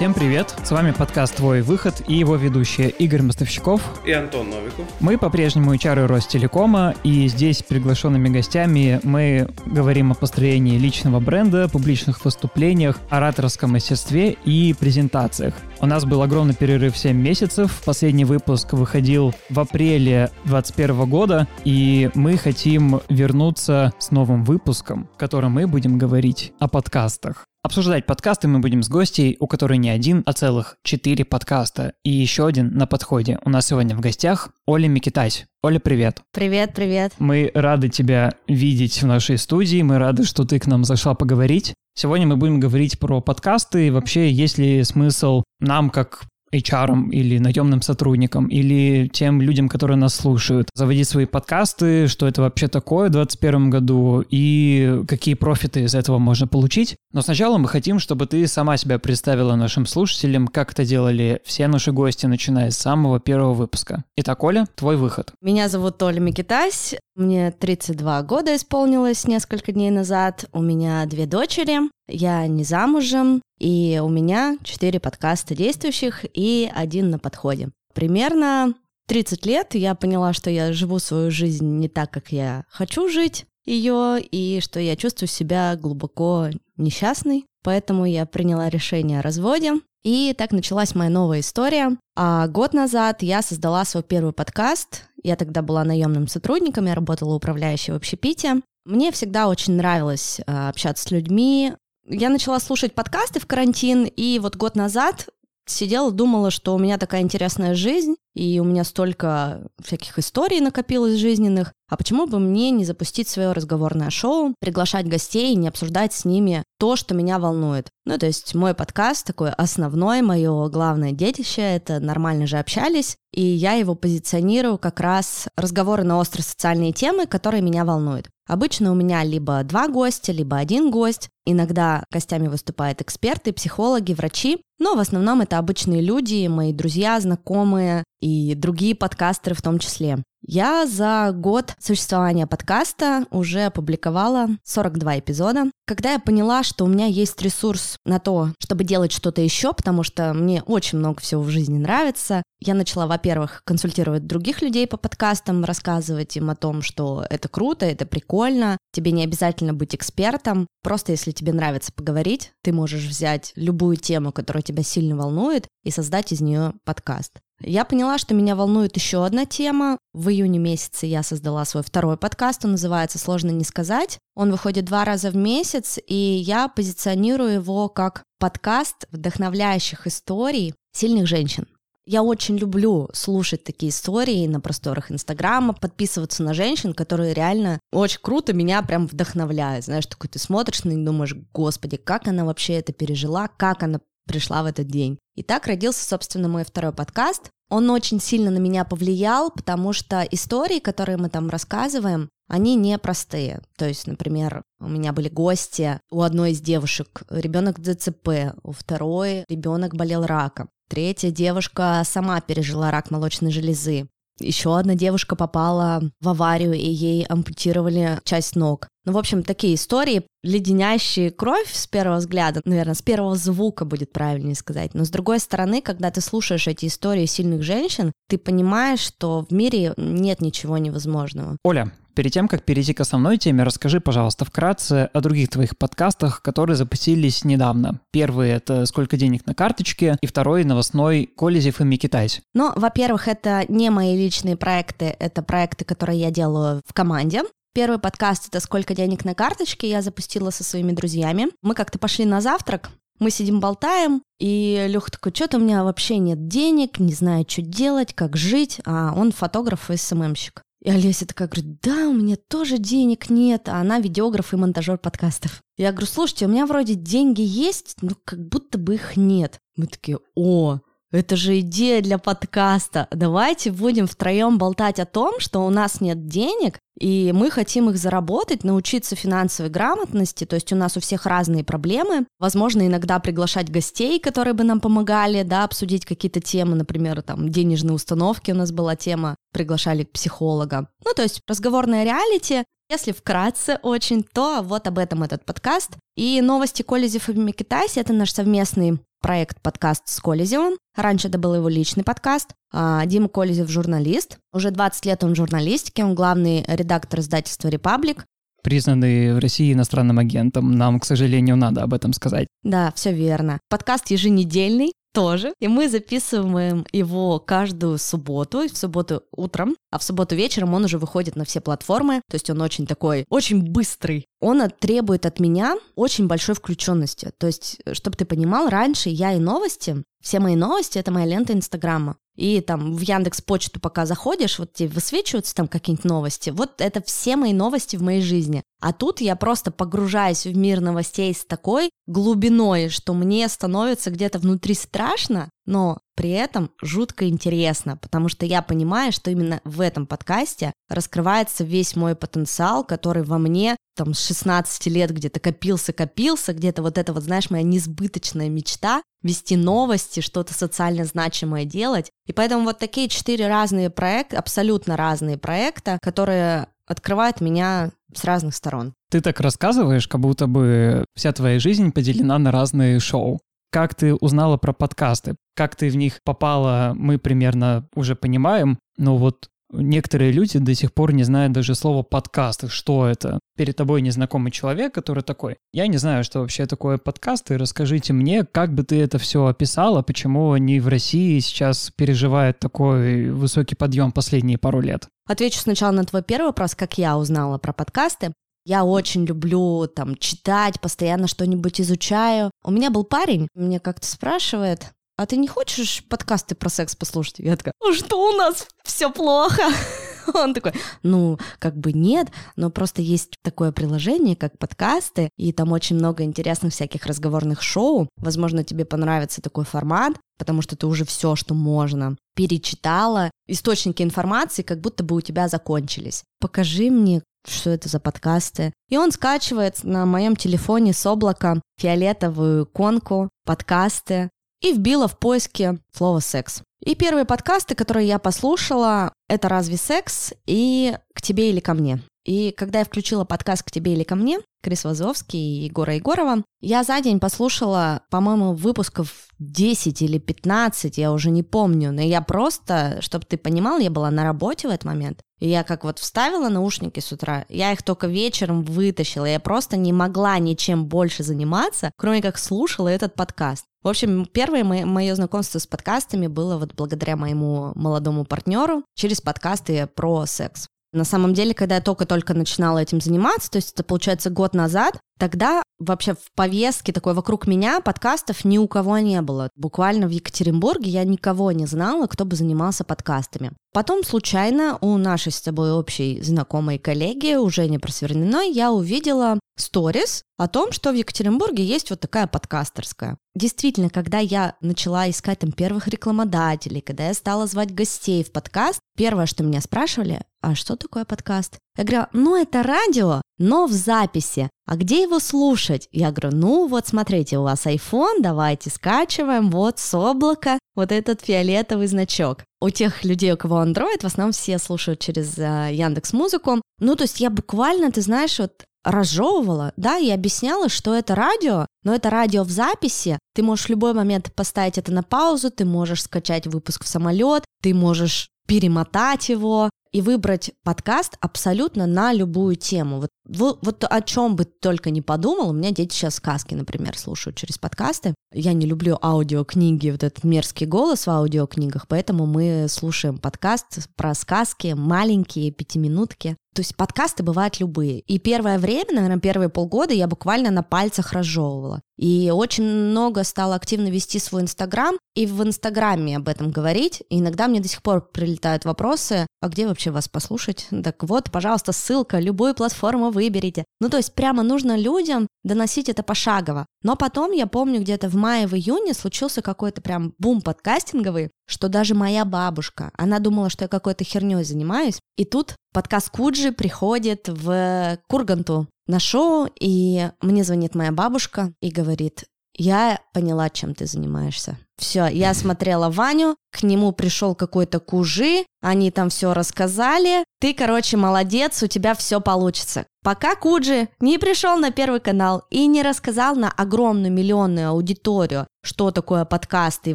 Всем привет! С вами подкаст «Твой выход» и его ведущие Игорь Мостовщиков и Антон Новиков. Мы по-прежнему HR Ростелекома, и здесь приглашенными гостями мы говорим о построении личного бренда, публичных выступлениях, ораторском мастерстве и презентациях. У нас был огромный перерыв 7 месяцев. Последний выпуск выходил в апреле 2021 года, и мы хотим вернуться с новым выпуском, в котором мы будем говорить о подкастах. Обсуждать подкасты мы будем с гостей, у которой не один, а целых четыре подкаста. И еще один на подходе. У нас сегодня в гостях Оля Микитась. Оля, привет. Привет, привет. Мы рады тебя видеть в нашей студии. Мы рады, что ты к нам зашла поговорить. Сегодня мы будем говорить про подкасты и вообще есть ли смысл нам, как HR или наемным сотрудникам, или тем людям, которые нас слушают, заводить свои подкасты, что это вообще такое в 2021 году и какие профиты из этого можно получить. Но сначала мы хотим, чтобы ты сама себя представила нашим слушателям, как это делали все наши гости, начиная с самого первого выпуска. Итак, Оля, твой выход. Меня зовут Оля Микитась, мне 32 года исполнилось несколько дней назад, у меня две дочери, я не замужем, и у меня четыре подкаста действующих и один на подходе. Примерно 30 лет я поняла, что я живу свою жизнь не так, как я хочу жить ее, и что я чувствую себя глубоко несчастной. Поэтому я приняла решение о разводе. И так началась моя новая история. А год назад я создала свой первый подкаст. Я тогда была наемным сотрудником, я работала управляющей в общепите. Мне всегда очень нравилось э, общаться с людьми, я начала слушать подкасты в карантин, и вот год назад сидела, думала, что у меня такая интересная жизнь, и у меня столько всяких историй накопилось жизненных, а почему бы мне не запустить свое разговорное шоу, приглашать гостей не обсуждать с ними то, что меня волнует? Ну, то есть мой подкаст такой основной, мое главное детище, это «Нормально же общались», и я его позиционирую как раз разговоры на острые социальные темы, которые меня волнуют. Обычно у меня либо два гостя, либо один гость. Иногда гостями выступают эксперты, психологи, врачи, но в основном это обычные люди, мои друзья, знакомые и другие подкастеры в том числе. Я за год существования подкаста уже опубликовала 42 эпизода. Когда я поняла, что у меня есть ресурс на то, чтобы делать что-то еще, потому что мне очень много всего в жизни нравится, я начала, во-первых, консультировать других людей по подкастам, рассказывать им о том, что это круто, это прикольно, тебе не обязательно быть экспертом, просто если тебе нравится поговорить, ты можешь взять любую тему, которая тебя сильно волнует, и создать из нее подкаст. Я поняла, что меня волнует еще одна тема. В июне месяце я создала свой второй подкаст, он называется «Сложно не сказать». Он выходит два раза в месяц, и я позиционирую его как подкаст вдохновляющих историй сильных женщин. Я очень люблю слушать такие истории на просторах Инстаграма, подписываться на женщин, которые реально очень круто меня прям вдохновляют. Знаешь, такой ты смотришь на них думаешь, господи, как она вообще это пережила, как она пришла в этот день. И так родился, собственно, мой второй подкаст. Он очень сильно на меня повлиял, потому что истории, которые мы там рассказываем, они непростые. То есть, например, у меня были гости, у одной из девушек ребенок ДЦП, у второй ребенок болел раком. Третья девушка сама пережила рак молочной железы. Еще одна девушка попала в аварию, и ей ампутировали часть ног. Ну, в общем, такие истории, леденящие кровь с первого взгляда, наверное, с первого звука будет правильнее сказать. Но с другой стороны, когда ты слушаешь эти истории сильных женщин, ты понимаешь, что в мире нет ничего невозможного. Оля, Перед тем, как перейти к основной теме, расскажи, пожалуйста, вкратце о других твоих подкастах, которые запустились недавно. Первый — это «Сколько денег на карточке», и второй — новостной «Колезев и Микитайс». Ну, во-первых, это не мои личные проекты, это проекты, которые я делаю в команде. Первый подкаст — это «Сколько денег на карточке» я запустила со своими друзьями. Мы как-то пошли на завтрак, мы сидим болтаем, и Леха такой, что-то у меня вообще нет денег, не знаю, что делать, как жить, а он фотограф и СММщик. И Олеся такая говорит, да, у меня тоже денег нет, а она видеограф и монтажер подкастов. Я говорю, слушайте, у меня вроде деньги есть, но как будто бы их нет. Мы такие, о, это же идея для подкаста. Давайте будем втроем болтать о том, что у нас нет денег, и мы хотим их заработать, научиться финансовой грамотности, то есть у нас у всех разные проблемы. Возможно, иногда приглашать гостей, которые бы нам помогали, да, обсудить какие-то темы, например, там, денежные установки у нас была тема, приглашали психолога. Ну, то есть разговорная реалити, если вкратце очень, то вот об этом этот подкаст. И новости Колезев и Микитайси — это наш совместный проект подкаст с Колезевым. Раньше это был его личный подкаст. А, Дима Колезев журналист. Уже 20 лет он в журналистике, он главный редактор издательства «Репаблик» признанный в России иностранным агентом. Нам, к сожалению, надо об этом сказать. Да, все верно. Подкаст еженедельный, тоже. И мы записываем его каждую субботу, в субботу утром, а в субботу вечером он уже выходит на все платформы. То есть он очень такой, очень быстрый. Он требует от меня очень большой включенности. То есть, чтобы ты понимал, раньше я и новости, все мои новости — это моя лента Инстаграма и там в Яндекс Почту пока заходишь, вот тебе высвечиваются там какие-нибудь новости. Вот это все мои новости в моей жизни. А тут я просто погружаюсь в мир новостей с такой глубиной, что мне становится где-то внутри страшно, но при этом жутко интересно, потому что я понимаю, что именно в этом подкасте раскрывается весь мой потенциал, который во мне там с 16 лет где-то копился-копился, где-то вот это вот, знаешь, моя несбыточная мечта вести новости, что-то социально значимое делать. И поэтому вот такие четыре разные проекта, абсолютно разные проекта, которые открывают меня с разных сторон. Ты так рассказываешь, как будто бы вся твоя жизнь поделена на разные шоу. Как ты узнала про подкасты? Как ты в них попала, мы примерно уже понимаем, но вот Некоторые люди до сих пор не знают даже слова подкасты, что это. Перед тобой незнакомый человек, который такой, я не знаю, что вообще такое подкасты, расскажите мне, как бы ты это все описала, почему они в России сейчас переживают такой высокий подъем последние пару лет. Отвечу сначала на твой первый вопрос, как я узнала про подкасты. Я очень люблю там читать, постоянно что-нибудь изучаю. У меня был парень, мне как-то спрашивает, а ты не хочешь подкасты про секс послушать? Я такая, ну что у нас все плохо? Он такой, ну, как бы нет, но просто есть такое приложение, как подкасты, и там очень много интересных всяких разговорных шоу. Возможно, тебе понравится такой формат, потому что ты уже все, что можно, перечитала. Источники информации как будто бы у тебя закончились. Покажи мне, что это за подкасты. И он скачивает на моем телефоне с облака фиолетовую иконку, подкасты, и вбила в поиске слово «секс». И первые подкасты, которые я послушала, это «Разве секс?» и «К тебе или ко мне?». И когда я включила подкаст «К тебе или ко мне», Крис Вазовский и Егора Егорова, я за день послушала, по-моему, выпусков 10 или 15, я уже не помню, но я просто, чтобы ты понимал, я была на работе в этот момент, и я как вот вставила наушники с утра, я их только вечером вытащила, я просто не могла ничем больше заниматься, кроме как слушала этот подкаст. В общем, первое мое знакомство с подкастами было вот благодаря моему молодому партнеру через подкасты про секс. На самом деле, когда я только-только начинала этим заниматься, то есть это, получается, год назад, тогда вообще в повестке такой вокруг меня подкастов ни у кого не было. Буквально в Екатеринбурге я никого не знала, кто бы занимался подкастами. Потом случайно у нашей с тобой общей знакомой коллеги, у Жени Просверниной, я увидела сторис о том, что в Екатеринбурге есть вот такая подкастерская. Действительно, когда я начала искать там первых рекламодателей, когда я стала звать гостей в подкаст, первое, что меня спрашивали, а что такое подкаст? Я говорю, ну это радио, но в записи. А где его слушать? Я говорю, ну вот смотрите, у вас iPhone, давайте скачиваем вот с облака вот этот фиолетовый значок. У тех людей, у кого Android, в основном все слушают через uh, Яндекс Музыку. Ну, то есть я буквально, ты знаешь, вот разжевывала, да, и объясняла, что это радио, но это радио в записи. Ты можешь в любой момент поставить это на паузу, ты можешь скачать выпуск в самолет, ты можешь перемотать его и выбрать подкаст абсолютно на любую тему. Вот, вот, о чем бы только не подумал, у меня дети сейчас сказки, например, слушают через подкасты. Я не люблю аудиокниги, вот этот мерзкий голос в аудиокнигах, поэтому мы слушаем подкаст про сказки, маленькие пятиминутки. То есть подкасты бывают любые. И первое время, наверное, первые полгода я буквально на пальцах разжевывала. И очень много стала активно вести свой Инстаграм, и в Инстаграме об этом говорить. И иногда мне до сих пор прилетают вопросы, а где вообще вас послушать? Так вот, пожалуйста, ссылка, любую платформу выберите. Ну, то есть прямо нужно людям доносить это пошагово. Но потом, я помню, где-то в мае, в июне случился какой-то прям бум подкастинговый, что даже моя бабушка, она думала, что я какой-то херней занимаюсь. И тут подкаст Куджи приходит в Курганту на шоу, и мне звонит моя бабушка и говорит, я поняла, чем ты занимаешься. Все, я смотрела Ваню, к нему пришел какой-то кужи, они там все рассказали. Ты, короче, молодец, у тебя все получится. Пока Куджи не пришел на Первый канал и не рассказал на огромную миллионную аудиторию, что такое подкасты и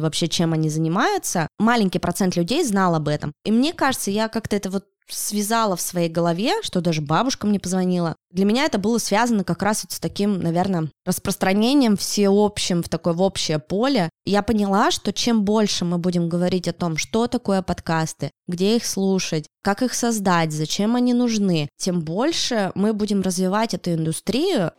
вообще чем они занимаются, маленький процент людей знал об этом. И мне кажется, я как-то это вот связала в своей голове, что даже бабушка мне позвонила. Для меня это было связано как раз вот с таким, наверное, распространением всеобщим в такое в общее поле. я поняла, что чем больше мы будем говорить о том, что такое подкасты, где их слушать, как их создать, зачем они нужны, тем больше мы будем развивать эту индустрию,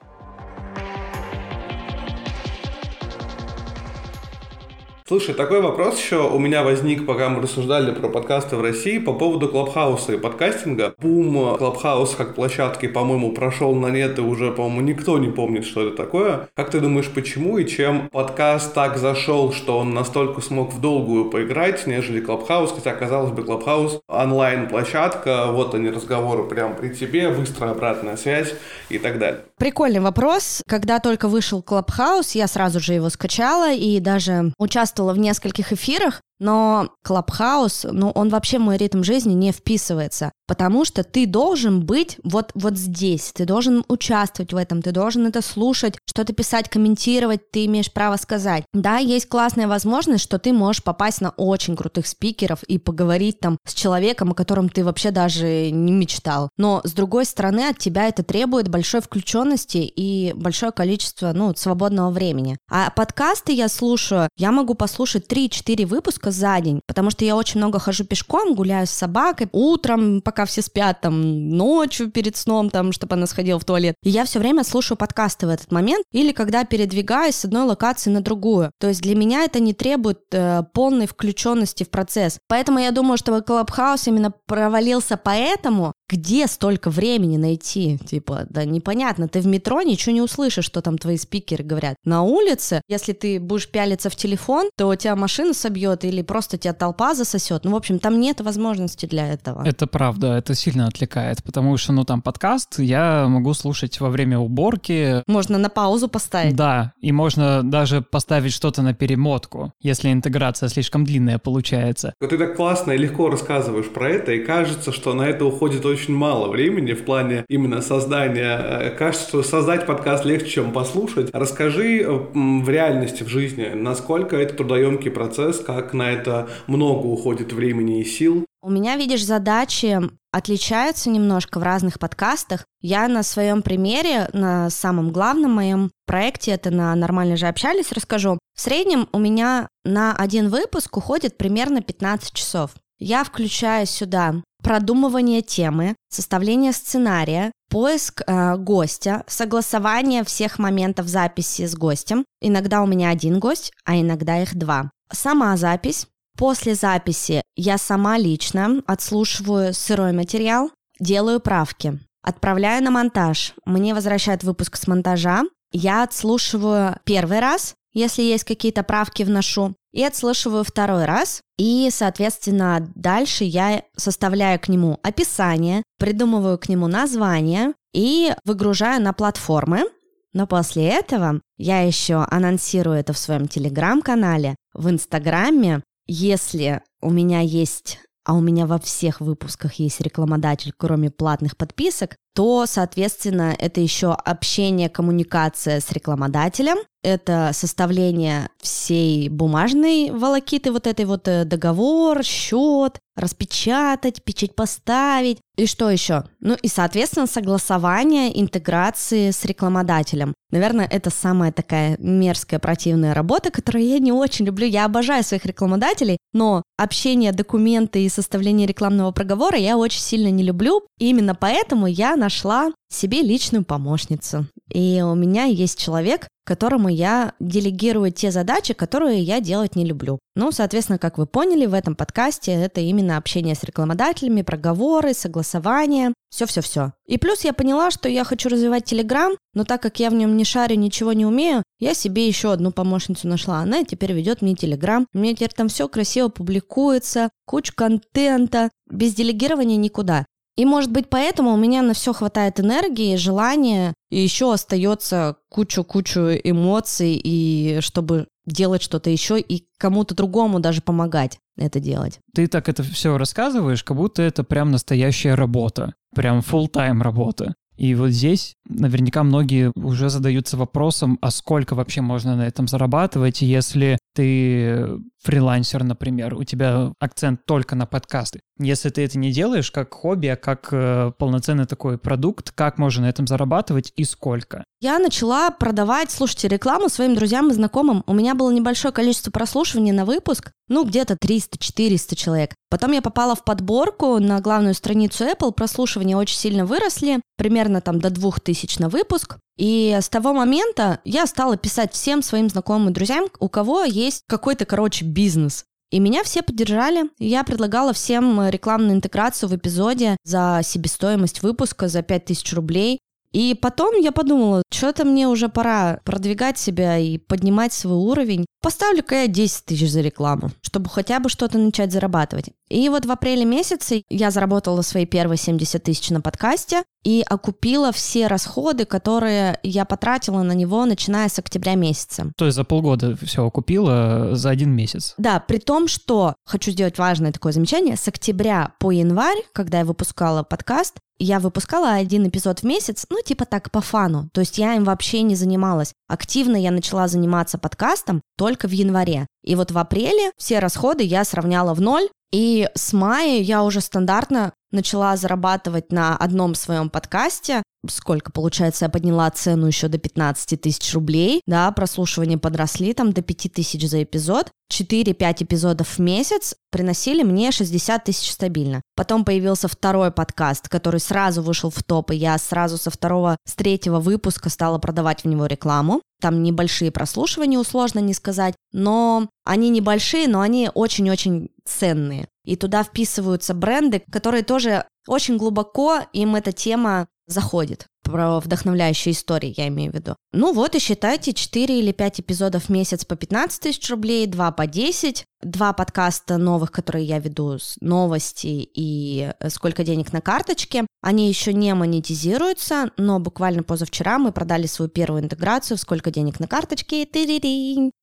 Слушай, такой вопрос еще у меня возник, пока мы рассуждали про подкасты в России по поводу Clubhouse'а и подкастинга. Бум Clubhouse как площадки, по-моему, прошел на нет, и уже, по-моему, никто не помнит, что это такое. Как ты думаешь, почему и чем подкаст так зашел, что он настолько смог в долгую поиграть, нежели Clubhouse, хотя, казалось бы, Clubhouse онлайн-площадка, вот они разговоры прямо при тебе, быстрая обратная связь и так далее. Прикольный вопрос. Когда только вышел Clubhouse, я сразу же его скачала и даже участвовала в нескольких эфирах, но Clubhouse, ну, он вообще в мой ритм жизни не вписывается, потому что ты должен быть вот, вот здесь, ты должен участвовать в этом, ты должен это слушать, что-то писать, комментировать, ты имеешь право сказать. Да, есть классная возможность, что ты можешь попасть на очень крутых спикеров и поговорить там с человеком, о котором ты вообще даже не мечтал. Но, с другой стороны, от тебя это требует большой включенности и большое количество, ну, свободного времени. А подкасты я слушаю, я могу послушать 3-4 выпуска нагрузка за день, потому что я очень много хожу пешком, гуляю с собакой, утром, пока все спят, там, ночью перед сном, там, чтобы она сходила в туалет. И я все время слушаю подкасты в этот момент, или когда передвигаюсь с одной локации на другую. То есть для меня это не требует э, полной включенности в процесс. Поэтому я думаю, что Clubhouse именно провалился поэтому, где столько времени найти? Типа, да непонятно, ты в метро ничего не услышишь, что там твои спикеры говорят. На улице, если ты будешь пялиться в телефон, то у тебя машина собьет или просто тебя толпа засосет. Ну, в общем, там нет возможности для этого. Это правда, это сильно отвлекает, потому что, ну, там подкаст я могу слушать во время уборки. Можно на паузу поставить. Да, и можно даже поставить что-то на перемотку, если интеграция слишком длинная получается. Ты так классно и легко рассказываешь про это, и кажется, что на это уходит очень очень мало времени в плане именно создания. Э, кажется, что создать подкаст легче, чем послушать. Расскажи э, в реальности, в жизни, насколько это трудоемкий процесс, как на это много уходит времени и сил. У меня, видишь, задачи отличаются немножко в разных подкастах. Я на своем примере, на самом главном моем проекте, это на «Нормально же общались», расскажу. В среднем у меня на один выпуск уходит примерно 15 часов. Я включаю сюда продумывание темы, составление сценария, поиск э, гостя, согласование всех моментов записи с гостем. Иногда у меня один гость, а иногда их два. Сама запись. После записи я сама лично отслушиваю сырой материал, делаю правки, отправляю на монтаж. Мне возвращают выпуск с монтажа. Я отслушиваю первый раз, если есть какие-то правки вношу, и отслушиваю второй раз. И, соответственно, дальше я составляю к нему описание, придумываю к нему название и выгружаю на платформы. Но после этого я еще анонсирую это в своем телеграм-канале, в инстаграме. Если у меня есть а у меня во всех выпусках есть рекламодатель, кроме платных подписок, то, соответственно, это еще общение, коммуникация с рекламодателем, это составление всей бумажной волокиты, вот этой вот э, договор, счет, распечатать, печать поставить. И что еще? Ну и, соответственно, согласование интеграции с рекламодателем. Наверное, это самая такая мерзкая, противная работа, которую я не очень люблю. Я обожаю своих рекламодателей, но общение, документы и составление рекламного проговора я очень сильно не люблю. И именно поэтому я нашла себе личную помощницу. И у меня есть человек, которому я делегирую те задачи, которые я делать не люблю. Ну, соответственно, как вы поняли, в этом подкасте это именно общение с рекламодателями, проговоры, согласование, все-все-все. И плюс я поняла, что я хочу развивать Телеграм, но так как я в нем не шарю, ничего не умею, я себе еще одну помощницу нашла. Она теперь ведет мне Телеграм. У меня теперь там все красиво публикуется, куча контента. Без делегирования никуда. И, может быть, поэтому у меня на все хватает энергии, желания, и еще остается кучу-кучу эмоций, и чтобы делать что-то еще и кому-то другому даже помогать это делать. Ты так это все рассказываешь, как будто это прям настоящая работа, прям full тайм работа. И вот здесь наверняка многие уже задаются вопросом, а сколько вообще можно на этом зарабатывать, если ты фрилансер, например, у тебя акцент только на подкасты. Если ты это не делаешь как хобби, а как э, полноценный такой продукт, как можно на этом зарабатывать и сколько? Я начала продавать, слушайте, рекламу своим друзьям и знакомым. У меня было небольшое количество прослушиваний на выпуск, ну, где-то 300-400 человек. Потом я попала в подборку на главную страницу Apple, прослушивания очень сильно выросли, примерно там до 2000 на выпуск. И с того момента я стала писать всем своим знакомым и друзьям, у кого есть какой-то, короче, бизнес. И меня все поддержали. Я предлагала всем рекламную интеграцию в эпизоде за себестоимость выпуска за 5000 рублей. И потом я подумала, что-то мне уже пора продвигать себя и поднимать свой уровень. Поставлю-ка я 10 тысяч за рекламу, чтобы хотя бы что-то начать зарабатывать. И вот в апреле месяце я заработала свои первые 70 тысяч на подкасте и окупила все расходы, которые я потратила на него, начиная с октября месяца. То есть за полгода все окупила за один месяц? Да, при том, что, хочу сделать важное такое замечание, с октября по январь, когда я выпускала подкаст, я выпускала один эпизод в месяц, ну, типа так, по фану. То есть я им вообще не занималась. Активно я начала заниматься подкастом только в январе. И вот в апреле все расходы я сравняла в ноль, и с мая я уже стандартно начала зарабатывать на одном своем подкасте. Сколько, получается, я подняла цену еще до 15 тысяч рублей, да, прослушивания подросли там до 5 тысяч за эпизод. 4-5 эпизодов в месяц приносили мне 60 тысяч стабильно. Потом появился второй подкаст, который сразу вышел в топ, и я сразу со второго, с третьего выпуска стала продавать в него рекламу. Там небольшие прослушивания, сложно не сказать, но они небольшие, но они очень-очень ценные. И туда вписываются бренды, которые тоже очень глубоко им эта тема заходит про вдохновляющие истории, я имею в виду. Ну вот и считайте 4 или 5 эпизодов в месяц по 15 тысяч рублей, 2 по 10, два подкаста новых, которые я веду, новости и э, сколько денег на карточке. Они еще не монетизируются, но буквально позавчера мы продали свою первую интеграцию сколько денег на карточке,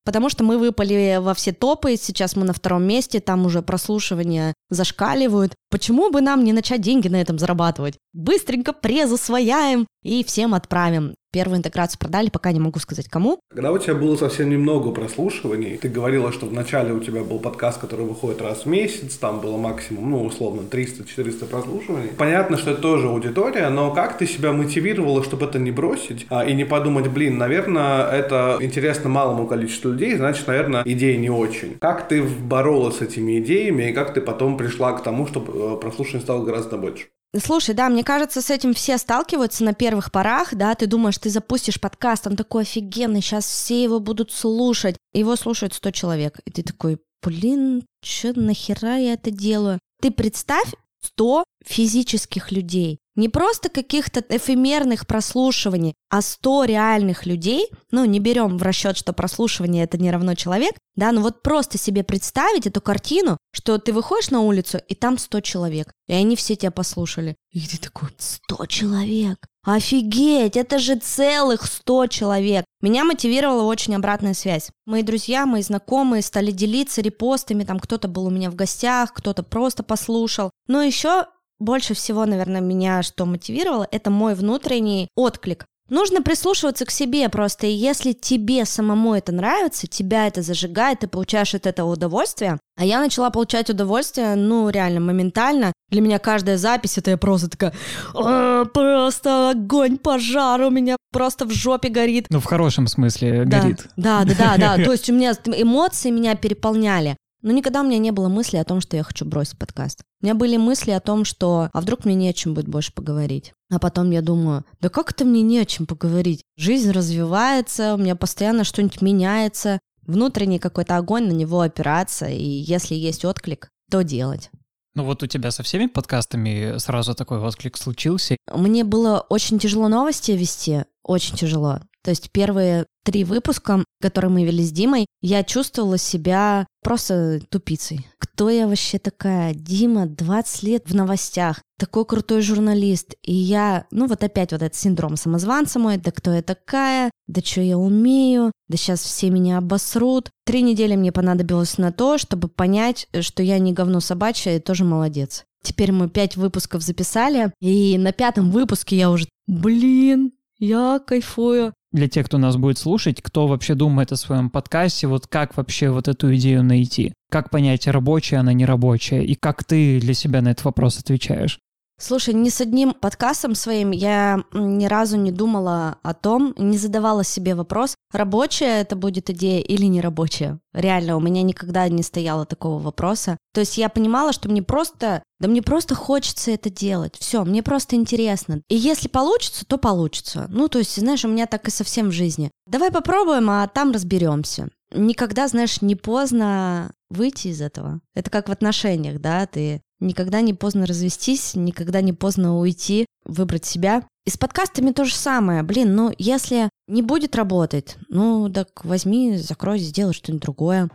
потому что мы выпали во все топы, сейчас мы на втором месте, там уже прослушивания зашкаливают. Почему бы нам не начать деньги на этом зарабатывать? Быстренько презу свояем и всем отправим. Первую интеграцию продали, пока не могу сказать кому. Когда у тебя было совсем немного прослушиваний, ты говорила, что вначале у тебя был подкаст, который выходит раз в месяц, там было максимум, ну, условно, 300-400 прослушиваний. Понятно, что это тоже аудитория, но как ты себя мотивировала, чтобы это не бросить а, и не подумать, блин, наверное, это интересно малому количеству людей, значит, наверное, идея не очень. Как ты боролась с этими идеями и как ты потом пришла к тому, чтобы э, прослушиваний стало гораздо больше? Слушай, да, мне кажется, с этим все сталкиваются на первых порах, да, ты думаешь, ты запустишь подкаст, он такой офигенный, сейчас все его будут слушать, его слушают 100 человек, и ты такой, блин, что нахера я это делаю? Ты представь 100 физических людей, не просто каких-то эфемерных прослушиваний, а 100 реальных людей, ну, не берем в расчет, что прослушивание это не равно человек, да, ну вот просто себе представить эту картину, что ты выходишь на улицу, и там 100 человек, и они все тебя послушали. И ты такой, 100 человек, Офигеть, это же целых 100 человек. Меня мотивировала очень обратная связь. Мои друзья, мои знакомые стали делиться репостами, там кто-то был у меня в гостях, кто-то просто послушал. Но еще больше всего, наверное, меня что мотивировало, это мой внутренний отклик. Нужно прислушиваться к себе просто, и если тебе самому это нравится, тебя это зажигает, ты получаешь от этого удовольствие. А я начала получать удовольствие, ну, реально, моментально. Для меня каждая запись, это я просто такая, «А, просто огонь, пожар у меня просто в жопе горит. Ну, в хорошем смысле да, горит. Да, да, да, да. То есть у меня эмоции меня переполняли. Но никогда у меня не было мысли о том, что я хочу бросить подкаст. У меня были мысли о том, что а вдруг мне не о чем будет больше поговорить. А потом я думаю, да как это мне не о чем поговорить? Жизнь развивается, у меня постоянно что-нибудь меняется, внутренний какой-то огонь на него опираться, и если есть отклик, то делать. Ну вот у тебя со всеми подкастами сразу такой отклик случился? Мне было очень тяжело новости вести, очень тяжело. То есть первые три выпуска, которые мы вели с Димой, я чувствовала себя просто тупицей. Кто я вообще такая? Дима, 20 лет в новостях, такой крутой журналист. И я, ну вот опять вот этот синдром самозванца мой, да кто я такая, да что я умею, да сейчас все меня обосрут. Три недели мне понадобилось на то, чтобы понять, что я не говно собачье и тоже молодец. Теперь мы пять выпусков записали, и на пятом выпуске я уже, блин, я кайфую. Для тех, кто нас будет слушать, кто вообще думает о своем подкасте, вот как вообще вот эту идею найти? Как понять, рабочая она, не рабочая? И как ты для себя на этот вопрос отвечаешь? Слушай, ни с одним подкастом своим я ни разу не думала о том, не задавала себе вопрос, рабочая это будет идея или не рабочая. Реально, у меня никогда не стояло такого вопроса. То есть я понимала, что мне просто, да мне просто хочется это делать. Все, мне просто интересно. И если получится, то получится. Ну, то есть, знаешь, у меня так и совсем в жизни. Давай попробуем, а там разберемся никогда, знаешь, не поздно выйти из этого. Это как в отношениях, да, ты никогда не поздно развестись, никогда не поздно уйти, выбрать себя. И с подкастами то же самое. Блин, ну если не будет работать, ну так возьми, закрой, сделай что-нибудь другое.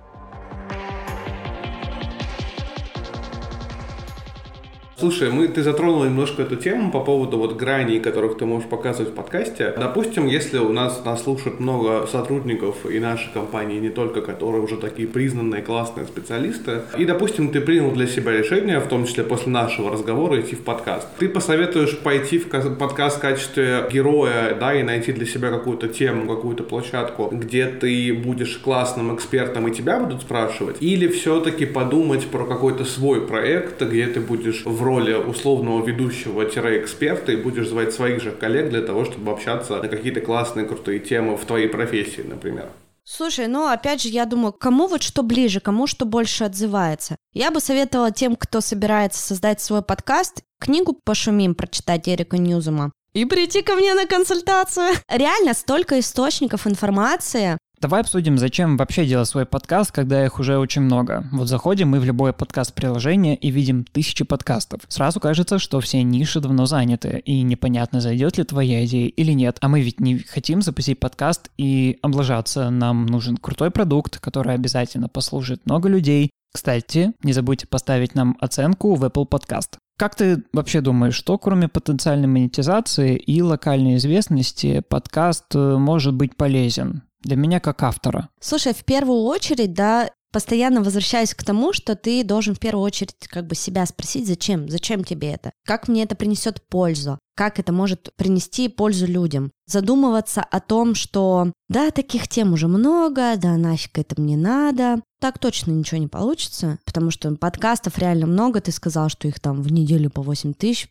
Слушай, мы, ты затронул немножко эту тему по поводу вот граней, которых ты можешь показывать в подкасте. Допустим, если у нас нас слушает много сотрудников и нашей компании, не только, которые уже такие признанные классные специалисты, и, допустим, ты принял для себя решение, в том числе после нашего разговора, идти в подкаст. Ты посоветуешь пойти в подкаст в качестве героя, да, и найти для себя какую-то тему, какую-то площадку, где ты будешь классным экспертом и тебя будут спрашивать, или все-таки подумать про какой-то свой проект, где ты будешь в роли условного ведущего-эксперта и будешь звать своих же коллег для того, чтобы общаться на какие-то классные, крутые темы в твоей профессии, например. Слушай, ну опять же, я думаю, кому вот что ближе, кому что больше отзывается. Я бы советовала тем, кто собирается создать свой подкаст, книгу «Пошумим» прочитать Эрика Ньюзума и прийти ко мне на консультацию. Реально столько источников информации, Давай обсудим, зачем вообще делать свой подкаст, когда их уже очень много. Вот заходим мы в любое подкаст-приложение и видим тысячи подкастов. Сразу кажется, что все ниши давно заняты, и непонятно, зайдет ли твоя идея или нет. А мы ведь не хотим запустить подкаст и облажаться. Нам нужен крутой продукт, который обязательно послужит много людей. Кстати, не забудьте поставить нам оценку в Apple Podcast. Как ты вообще думаешь, что кроме потенциальной монетизации и локальной известности подкаст э, может быть полезен? Для меня как автора? Слушай, в первую очередь, да, постоянно возвращаюсь к тому, что ты должен в первую очередь как бы себя спросить, зачем, зачем тебе это, как мне это принесет пользу, как это может принести пользу людям. Задумываться о том, что да, таких тем уже много, да, нафиг это мне надо. Так точно ничего не получится, потому что подкастов реально много, ты сказал, что их там в неделю по 8 тысяч,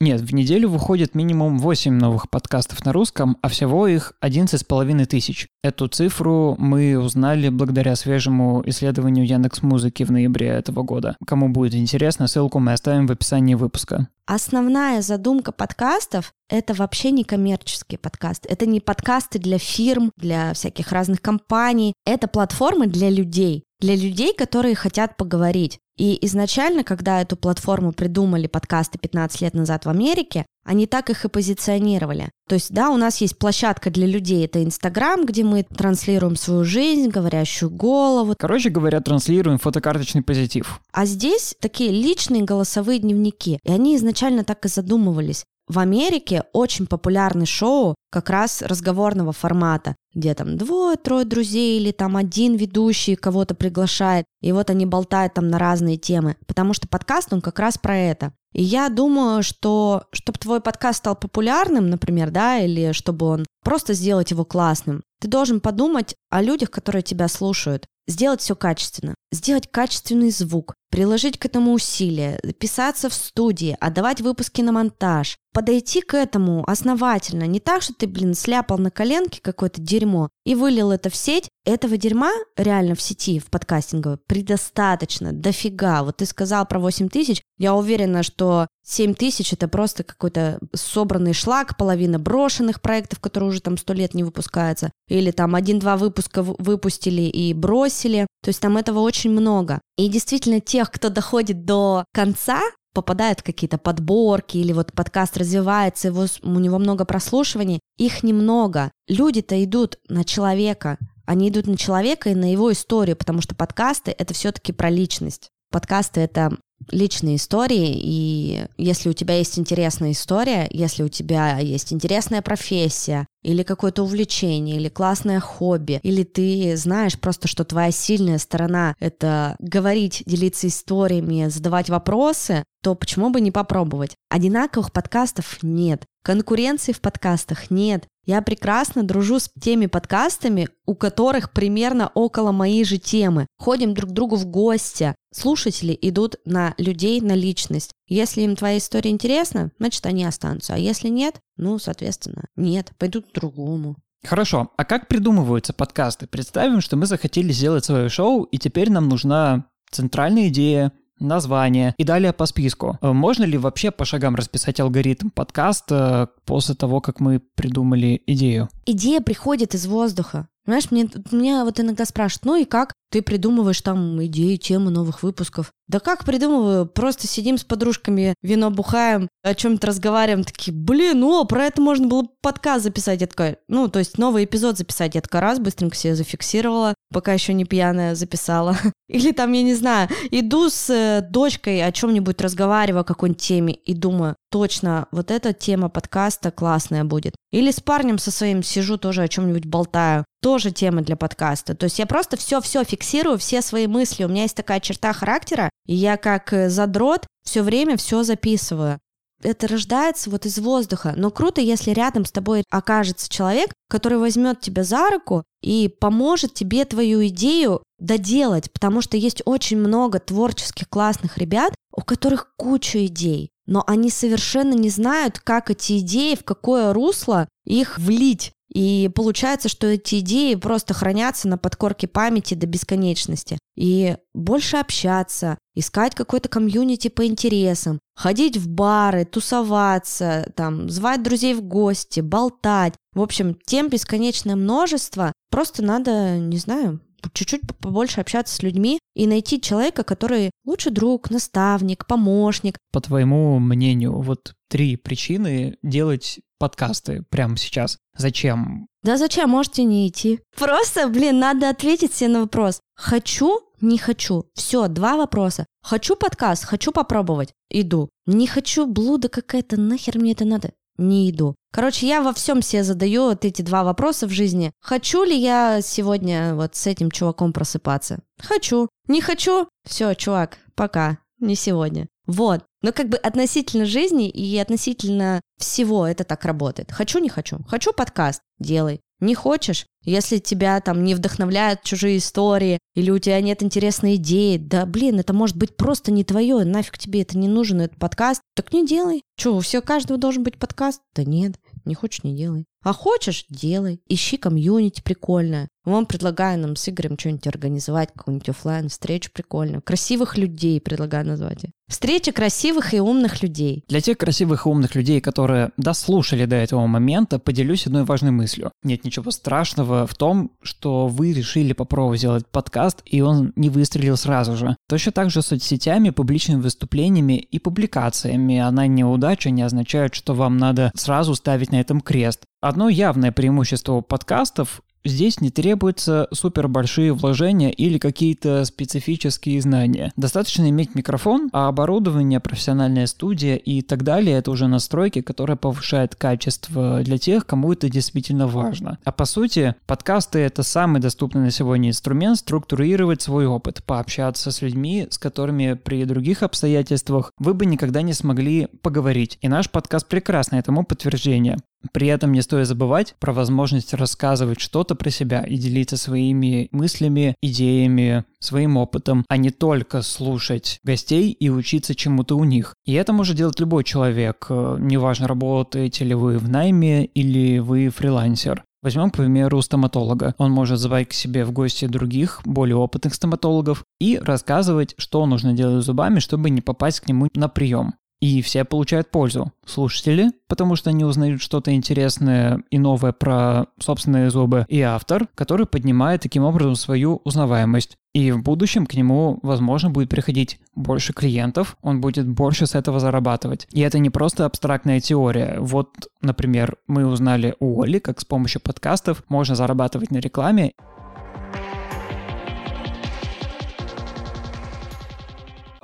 нет, в неделю выходит минимум 8 новых подкастов на русском, а всего их 11,5 тысяч. Эту цифру мы узнали благодаря свежему исследованию Яндекс Музыки в ноябре этого года. Кому будет интересно, ссылку мы оставим в описании выпуска. Основная задумка подкастов — это вообще не коммерческие подкасты. Это не подкасты для фирм, для всяких разных компаний. Это платформы для людей. Для людей, которые хотят поговорить. И изначально, когда эту платформу придумали подкасты 15 лет назад в Америке, они так их и позиционировали. То есть, да, у нас есть площадка для людей, это Инстаграм, где мы транслируем свою жизнь, говорящую голову. Короче говоря, транслируем фотокарточный позитив. А здесь такие личные голосовые дневники. И они изначально так и задумывались. В Америке очень популярны шоу как раз разговорного формата, где там двое-трое друзей или там один ведущий кого-то приглашает, и вот они болтают там на разные темы, потому что подкаст, он как раз про это. И я думаю, что чтобы твой подкаст стал популярным, например, да, или чтобы он просто сделать его классным, ты должен подумать о людях, которые тебя слушают, сделать все качественно, сделать качественный звук, приложить к этому усилия, писаться в студии, отдавать выпуски на монтаж, подойти к этому основательно, не так, что ты, блин, сляпал на коленке какое-то дерьмо и вылил это в сеть. Этого дерьма реально в сети, в подкастинговой, предостаточно, дофига. Вот ты сказал про 8 тысяч, я уверена, что 7 тысяч это просто какой-то собранный шлак, половина брошенных проектов, которые уже там сто лет не выпускаются, или там один-два выпуска выпустили и бросили. То есть там этого очень много. И действительно тех, кто доходит до конца, попадает в какие-то подборки, или вот подкаст развивается, его, у него много прослушиваний, их немного. Люди-то идут на человека, они идут на человека и на его историю, потому что подкасты — это все-таки про личность. Подкасты — это личные истории, и если у тебя есть интересная история, если у тебя есть интересная профессия, или какое-то увлечение, или классное хобби, или ты знаешь просто, что твоя сильная сторона — это говорить, делиться историями, задавать вопросы, то почему бы не попробовать? Одинаковых подкастов нет, конкуренции в подкастах нет. Я прекрасно дружу с теми подкастами, у которых примерно около моей же темы. Ходим друг к другу в гости. Слушатели идут на людей, на личность. Если им твоя история интересна, значит, они останутся. А если нет, ну, соответственно, нет, пойдут к другому. Хорошо, а как придумываются подкасты? Представим, что мы захотели сделать свое шоу, и теперь нам нужна центральная идея, название и далее по списку. Э, можно ли вообще по шагам расписать алгоритм подкаста после того, как мы придумали идею? Идея приходит из воздуха. Знаешь, мне, меня вот иногда спрашивают, ну и как ты придумываешь там идеи, темы новых выпусков? Да как придумываю? Просто сидим с подружками, вино бухаем, о чем-то разговариваем, такие, блин, о, про это можно было подкаст записать. Я такая, ну, то есть новый эпизод записать. Я такая раз, быстренько себе зафиксировала, пока еще не пьяная записала. Или там, я не знаю, иду с э, дочкой о чем-нибудь разговариваю, о какой-нибудь теме, и думаю, точно, вот эта тема подкаста классная будет. Или с парнем со своим сижу, тоже о чем-нибудь болтаю. Тоже тема для подкаста. То есть я просто все-все фиксирую, все свои мысли. У меня есть такая черта характера, и я как э, задрот все время все записываю. Это рождается вот из воздуха. Но круто, если рядом с тобой окажется человек, который возьмет тебя за руку и поможет тебе твою идею доделать, потому что есть очень много творческих классных ребят, у которых куча идей, но они совершенно не знают, как эти идеи, в какое русло их влить. И получается, что эти идеи просто хранятся на подкорке памяти до бесконечности. И больше общаться, искать какой-то комьюнити по интересам, ходить в бары, тусоваться, там, звать друзей в гости, болтать. В общем, тем бесконечное множество. Просто надо, не знаю, чуть-чуть побольше общаться с людьми и найти человека, который лучший друг, наставник, помощник. По твоему мнению, вот три причины делать подкасты прямо сейчас. Зачем? Да зачем? Можете не идти. Просто, блин, надо ответить себе на вопрос. Хочу, не хочу. Все, два вопроса. Хочу подкаст, хочу попробовать. Иду. Не хочу, блуда какая-то, нахер мне это надо? Не иду. Короче, я во всем себе задаю вот эти два вопроса в жизни. Хочу ли я сегодня вот с этим чуваком просыпаться? Хочу. Не хочу? Все, чувак, пока. Не сегодня. Вот. Но как бы относительно жизни и относительно всего это так работает. Хочу, не хочу. Хочу подкаст? Делай. Не хочешь? Если тебя там не вдохновляют чужие истории, или у тебя нет интересной идеи, да блин, это может быть просто не твое, нафиг тебе это не нужен, этот подкаст, так не делай. Че, у всего каждого должен быть подкаст? Да нет, не хочешь, не делай. А хочешь – делай. Ищи комьюнити прикольное. Вам предлагаю нам с Игорем что-нибудь организовать, какую-нибудь офлайн встречу прикольную. Красивых людей предлагаю назвать. Встреча красивых и умных людей. Для тех красивых и умных людей, которые дослушали до этого момента, поделюсь одной важной мыслью. Нет ничего страшного в том, что вы решили попробовать сделать подкаст, и он не выстрелил сразу же. Точно так же соцсетями, публичными выступлениями и публикациями. Она неудача не означает, что вам надо сразу ставить на этом крест. Одно явное преимущество подкастов Здесь не требуются супер большие вложения или какие-то специфические знания. Достаточно иметь микрофон, а оборудование, профессиональная студия и так далее – это уже настройки, которые повышают качество для тех, кому это действительно важно. А по сути, подкасты – это самый доступный на сегодня инструмент структурировать свой опыт, пообщаться с людьми, с которыми при других обстоятельствах вы бы никогда не смогли поговорить. И наш подкаст прекрасное этому подтверждение. При этом не стоит забывать про возможность рассказывать что-то про себя и делиться своими мыслями, идеями, своим опытом, а не только слушать гостей и учиться чему-то у них. И это может делать любой человек, э, неважно, работаете ли вы в найме или вы фрилансер. Возьмем, к примеру, стоматолога. Он может звать к себе в гости других, более опытных стоматологов и рассказывать, что нужно делать зубами, чтобы не попасть к нему на прием. И все получают пользу. Слушатели, потому что они узнают что-то интересное и новое про собственные зубы, и автор, который поднимает таким образом свою узнаваемость. И в будущем к нему, возможно, будет приходить больше клиентов, он будет больше с этого зарабатывать. И это не просто абстрактная теория. Вот, например, мы узнали у Оли, как с помощью подкастов можно зарабатывать на рекламе.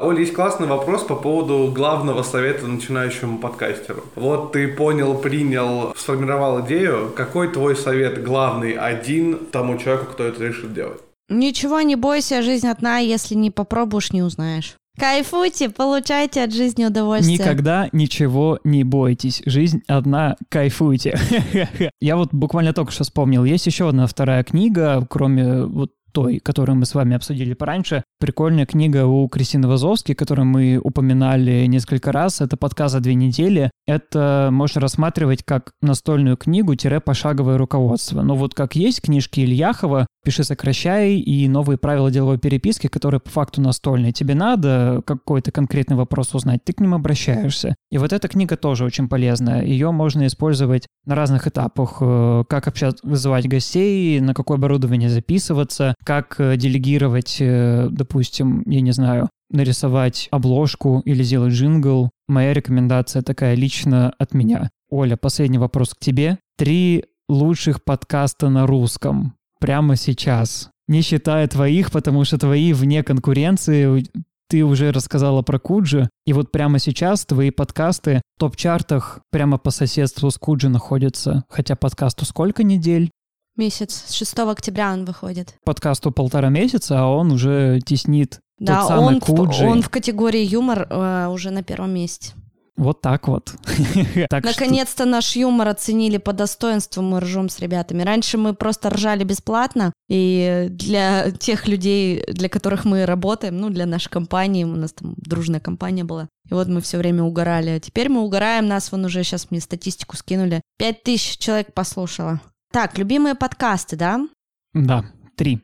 Оля, есть классный вопрос по поводу главного совета начинающему подкастеру. Вот ты понял, принял, сформировал идею. Какой твой совет главный один тому человеку, кто это решит делать? Ничего не бойся, жизнь одна, если не попробуешь, не узнаешь. Кайфуйте, получайте от жизни удовольствие. Никогда ничего не бойтесь. Жизнь одна, кайфуйте. Я вот буквально только что вспомнил. Есть еще одна вторая книга, кроме вот той, которую мы с вами обсудили пораньше. Прикольная книга у Кристины Вазовски, которую мы упоминали несколько раз. Это подкаст за две недели. Это можно рассматривать как настольную книгу-пошаговое руководство. Но вот как есть книжки Ильяхова, пиши, сокращай и новые правила деловой переписки, которые по факту настольные. Тебе надо какой-то конкретный вопрос узнать, ты к ним обращаешься. И вот эта книга тоже очень полезная. Ее можно использовать на разных этапах. Э, как общаться, вызывать гостей, на какое оборудование записываться, как э, делегировать, э, допустим, я не знаю, нарисовать обложку или сделать джингл. Моя рекомендация такая лично от меня. Оля, последний вопрос к тебе. Три лучших подкаста на русском прямо сейчас. Не считая твоих, потому что твои вне конкуренции. Ты уже рассказала про Куджи, и вот прямо сейчас твои подкасты в топ-чартах прямо по соседству с Куджи находятся. Хотя подкасту сколько недель? Месяц. С 6 октября он выходит. Подкасту полтора месяца, а он уже теснит да, тот самый он Куджи. В, он в категории юмор э, уже на первом месте. Вот так вот. так Наконец-то что... наш юмор оценили по достоинству, мы ржем с ребятами. Раньше мы просто ржали бесплатно, и для тех людей, для которых мы работаем, ну, для нашей компании, у нас там дружная компания была, и вот мы все время угорали. А теперь мы угораем, нас вон уже сейчас мне статистику скинули. Пять тысяч человек послушало. Так, любимые подкасты, да? Да, три.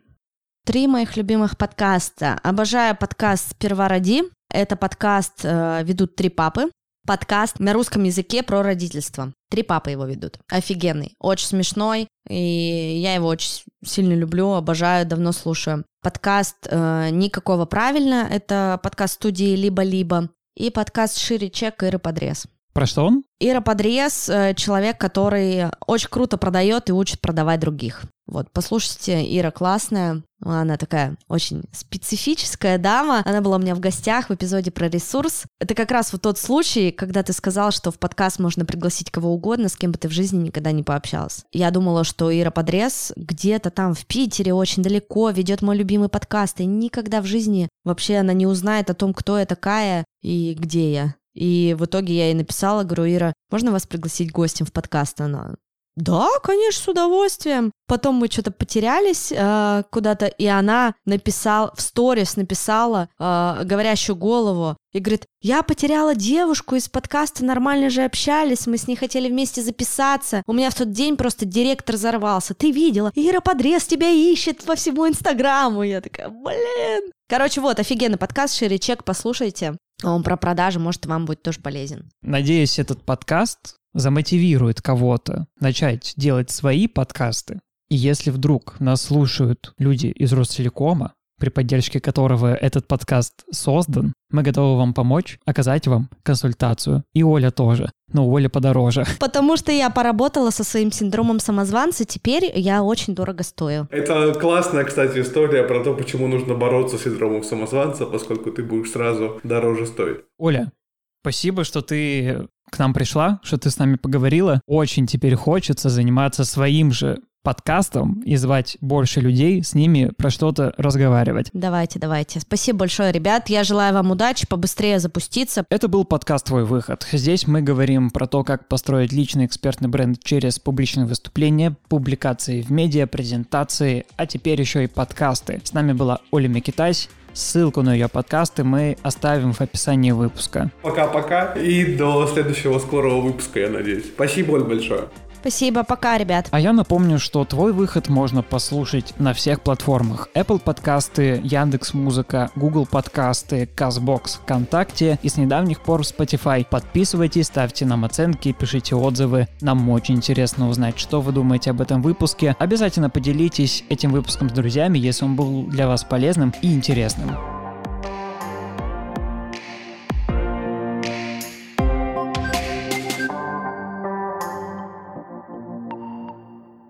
Три моих любимых подкаста. Обожаю подкаст «Сперва роди». Это подкаст э, ведут три папы. Подкаст на русском языке про родительство. Три папы его ведут. Офигенный. Очень смешной. И я его очень сильно люблю, обожаю, давно слушаю. Подкаст э, «Никакого правильно». Это подкаст студии «Либо-либо». И подкаст «Шире чек» Иры Подрез. Про что он? Ира Подрез э, — человек, который очень круто продает и учит продавать других. Вот, послушайте, Ира классная, она такая очень специфическая дама. Она была у меня в гостях в эпизоде про ресурс. Это как раз вот тот случай, когда ты сказал, что в подкаст можно пригласить кого угодно, с кем бы ты в жизни никогда не пообщался. Я думала, что Ира Подрез где-то там в Питере, очень далеко, ведет мой любимый подкаст, и никогда в жизни вообще она не узнает о том, кто я такая и где я. И в итоге я ей написала, говорю, Ира, можно вас пригласить гостем в подкаст? Она, да, конечно, с удовольствием. Потом мы что-то потерялись э, куда-то, и она написала, в сторис написала э, говорящую голову, и говорит, я потеряла девушку из подкаста, нормально же общались, мы с ней хотели вместе записаться. У меня в тот день просто директор взорвался. Ты видела? Ира Подрез тебя ищет по всему Инстаграму. Я такая, блин. Короче, вот, офигенный подкаст, шире чек, послушайте. Он про продажи, может, вам будет тоже полезен. Надеюсь, этот подкаст замотивирует кого-то начать делать свои подкасты. И если вдруг нас слушают люди из Ростелекома, при поддержке которого этот подкаст создан, мы готовы вам помочь, оказать вам консультацию. И Оля тоже. Но Оля подороже. Потому что я поработала со своим синдромом самозванца, теперь я очень дорого стою. Это классная, кстати, история про то, почему нужно бороться с синдромом самозванца, поскольку ты будешь сразу дороже стоить. Оля, спасибо, что ты к нам пришла, что ты с нами поговорила. Очень теперь хочется заниматься своим же подкастом и звать больше людей, с ними про что-то разговаривать. Давайте, давайте. Спасибо большое, ребят. Я желаю вам удачи, побыстрее запуститься. Это был подкаст «Твой выход». Здесь мы говорим про то, как построить личный экспертный бренд через публичные выступления, публикации в медиа, презентации, а теперь еще и подкасты. С нами была Оля Микитась. Ссылку на ее подкасты мы оставим в описании выпуска. Пока-пока и до следующего скорого выпуска, я надеюсь. Спасибо, Оль, большое. Спасибо, пока, ребят. А я напомню, что твой выход можно послушать на всех платформах. Apple подкасты, Яндекс Музыка, Google подкасты, Казбокс, ВКонтакте и с недавних пор Spotify. Подписывайтесь, ставьте нам оценки, пишите отзывы. Нам очень интересно узнать, что вы думаете об этом выпуске. Обязательно поделитесь этим выпуском с друзьями, если он был для вас полезным и интересным.